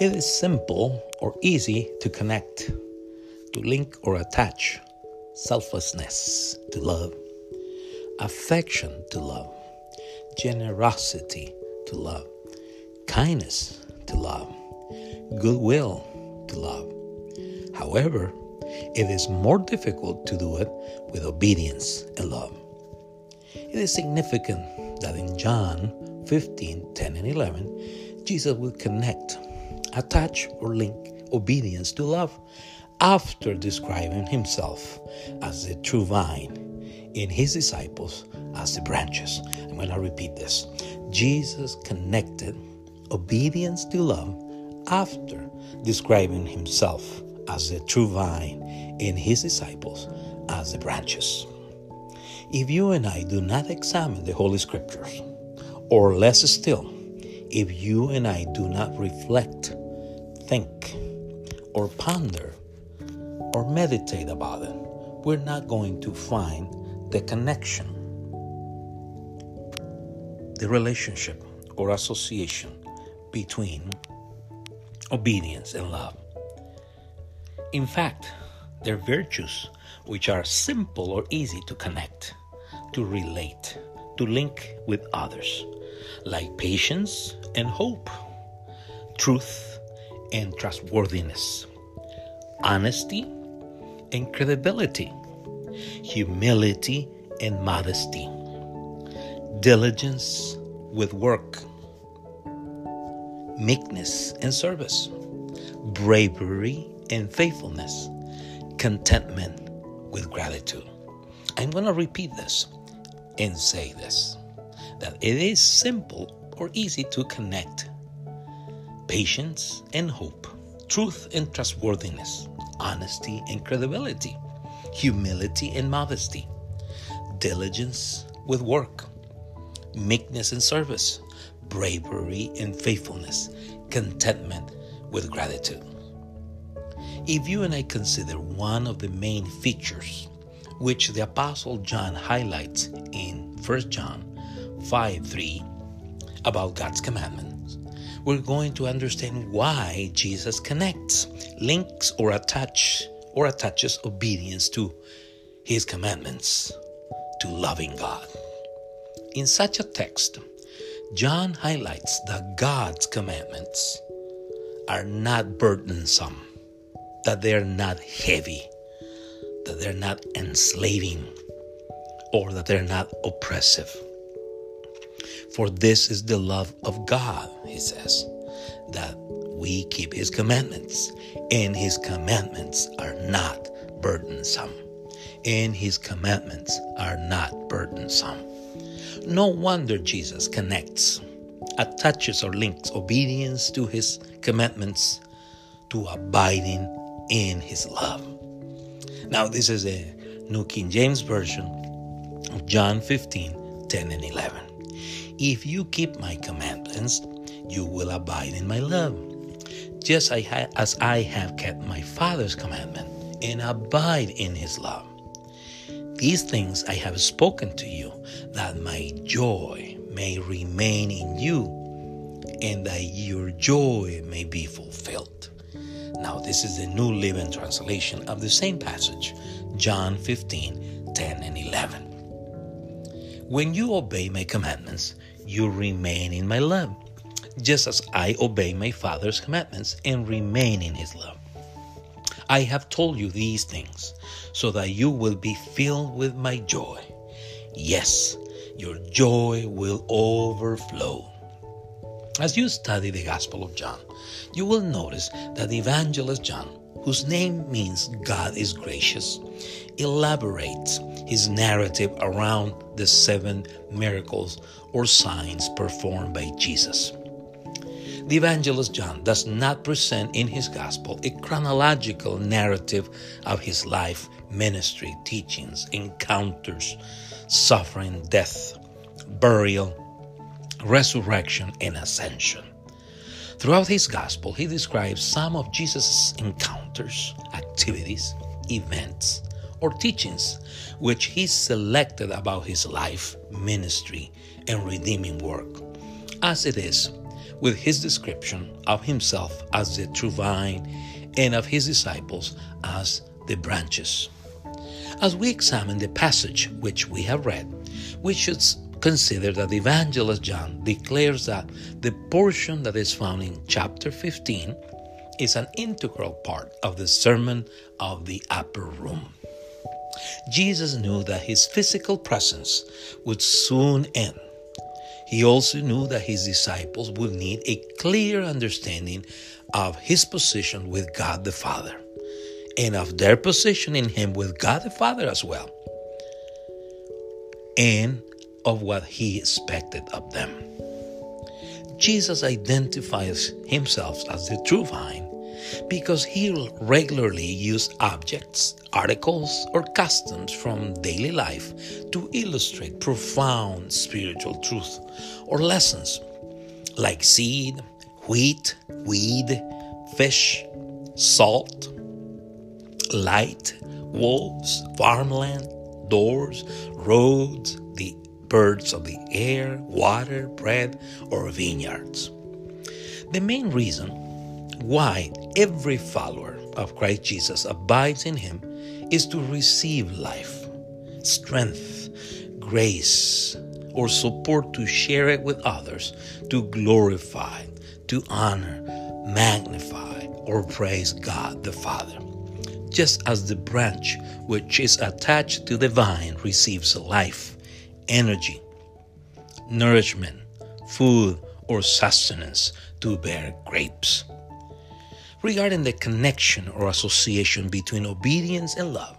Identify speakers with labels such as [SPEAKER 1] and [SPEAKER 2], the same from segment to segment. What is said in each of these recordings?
[SPEAKER 1] It is simple or easy to connect, to link or attach, selflessness to love, affection to love, generosity to love, kindness to love, goodwill to love. However, it is more difficult to do it with obedience and love. It is significant that in John 15 10 and 11, Jesus will connect, attach, or link obedience to love after describing himself as the true vine and his disciples as the branches. I'm going to repeat this. Jesus connected obedience to love after describing himself as the true vine and his disciples as the branches. If you and I do not examine the Holy Scriptures, or less still, if you and I do not reflect, think, or ponder, or meditate about it, we're not going to find the connection, the relationship or association between obedience and love. In fact, they're virtues which are simple or easy to connect, to relate, to link with others, like patience and hope, truth and trustworthiness, honesty and credibility, humility and modesty, diligence with work, meekness and service, bravery and faithfulness, contentment with gratitude. I'm going to repeat this and say this that it is simple or easy to connect patience and hope, truth and trustworthiness, honesty and credibility, humility and modesty, diligence with work, meekness and service, bravery and faithfulness, contentment with gratitude. If you and I consider one of the main features which the Apostle John highlights in 1 John 5 3 about God's commandments, we're going to understand why Jesus connects, links, or attach or attaches obedience to his commandments to loving God. In such a text, John highlights that God's commandments are not burdensome that they're not heavy, that they're not enslaving, or that they're not oppressive. For this is the love of God, he says, that we keep his commandments, and his commandments are not burdensome. And his commandments are not burdensome. No wonder Jesus connects, attaches, or links obedience to his commandments to abiding in his love. Now, this is a New King James Version of John 15 10 and 11. If you keep my commandments, you will abide in my love, just as I have kept my Father's commandment and abide in his love. These things I have spoken to you, that my joy may remain in you, and that your joy may be fulfilled. Now, this is the New Living Translation of the same passage, John 15 10 and 11. When you obey my commandments, you remain in my love, just as I obey my Father's commandments and remain in his love. I have told you these things so that you will be filled with my joy. Yes, your joy will overflow. As you study the Gospel of John, you will notice that the evangelist John, whose name means God is gracious, elaborates his narrative around the seven miracles or signs performed by Jesus. The evangelist John does not present in his gospel a chronological narrative of his life, ministry, teachings, encounters, suffering, death, burial, resurrection, and ascension. Throughout his gospel, he describes some of Jesus' encounters, activities, events, or teachings which he selected about his life, ministry, and redeeming work. As it is, with his description of himself as the true vine and of his disciples as the branches. As we examine the passage which we have read, we should consider that evangelist John declares that the portion that is found in chapter 15 is an integral part of the Sermon of the Upper Room. Jesus knew that his physical presence would soon end. He also knew that his disciples would need a clear understanding of his position with God the Father and of their position in him with God the Father as well, and of what he expected of them. Jesus identifies himself as the true vine because he'll regularly use objects, articles, or customs from daily life to illustrate profound spiritual truth or lessons like seed, wheat, weed, fish, salt, light, wolves, farmland, doors, roads, the birds of the air, water, bread, or vineyards. The main reason why every follower of Christ Jesus abides in him is to receive life, strength, grace, or support to share it with others, to glorify, to honor, magnify, or praise God the Father. Just as the branch which is attached to the vine receives life, energy, nourishment, food, or sustenance to bear grapes regarding the connection or association between obedience and love,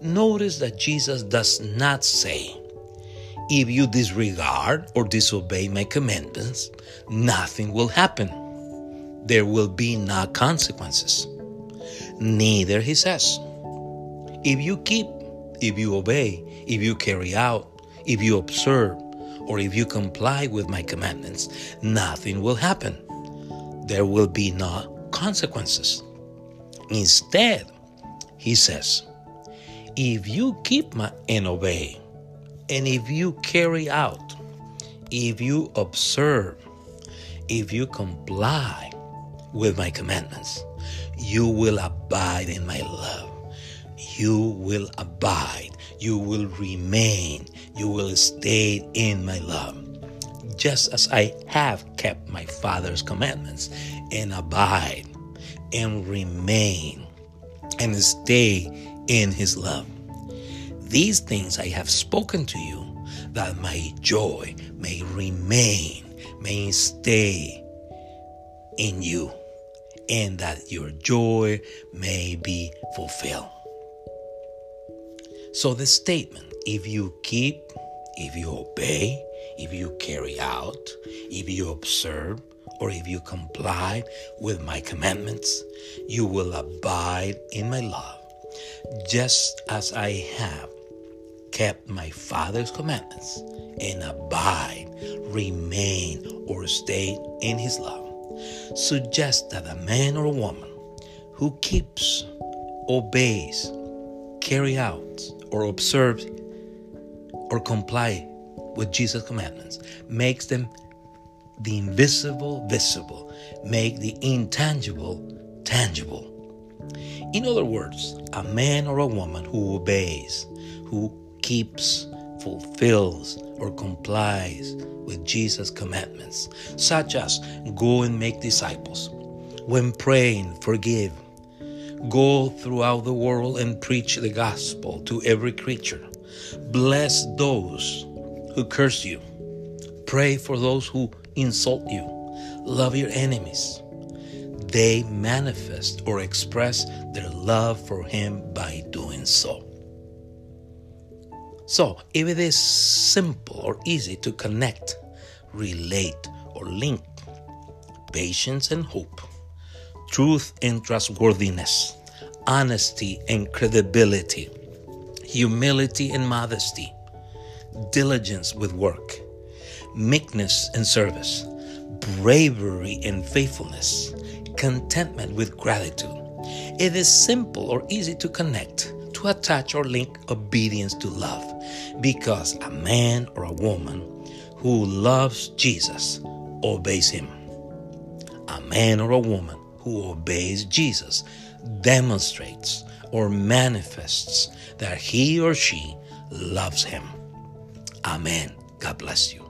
[SPEAKER 1] notice that Jesus does not say, If you disregard or disobey my commandments, nothing will happen. There will be no consequences. Neither, he says, if you keep, if you obey, if you carry out, if you observe, or if you comply with my commandments, nothing will happen. There will be no consequences. Instead, he says, if you keep my and obey, and if you carry out, if you observe, if you comply with my commandments, you will abide in my love. You will abide. You will remain. You will stay in my love just as I have kept my Father's commandments and abide and remain and stay in his love. These things I have spoken to you that my joy may remain, may stay in you, and that your joy may be fulfilled. So, the statement if you keep, if you obey, if you carry out, if you observe, or if you comply with my commandments, you will abide in my love, just as I have kept my Father's commandments and abide, remain, or stay in his love. Suggest that a man or a woman who keeps, obeys, carry out, or observes, or comply with Jesus' commandments makes them the invisible visible, make the intangible tangible. In other words, a man or a woman who obeys, who keeps, fulfills, or complies with Jesus' commandments, such as go and make disciples, when praying, forgive, go throughout the world and preach the gospel to every creature, bless those who curse you, pray for those who insult you, love your enemies. They manifest or express their love for Him by doing so. So, if it is simple or easy to connect, relate, or link patience and hope, truth and trustworthiness, honesty and credibility, humility and modesty, diligence with work, meekness in service, bravery in faithfulness, contentment with gratitude. It is simple or easy to connect, to attach or link obedience to love, because a man or a woman who loves Jesus obeys him. a man or a woman who obeys Jesus demonstrates or manifests that he or she loves him. Amen. God bless you.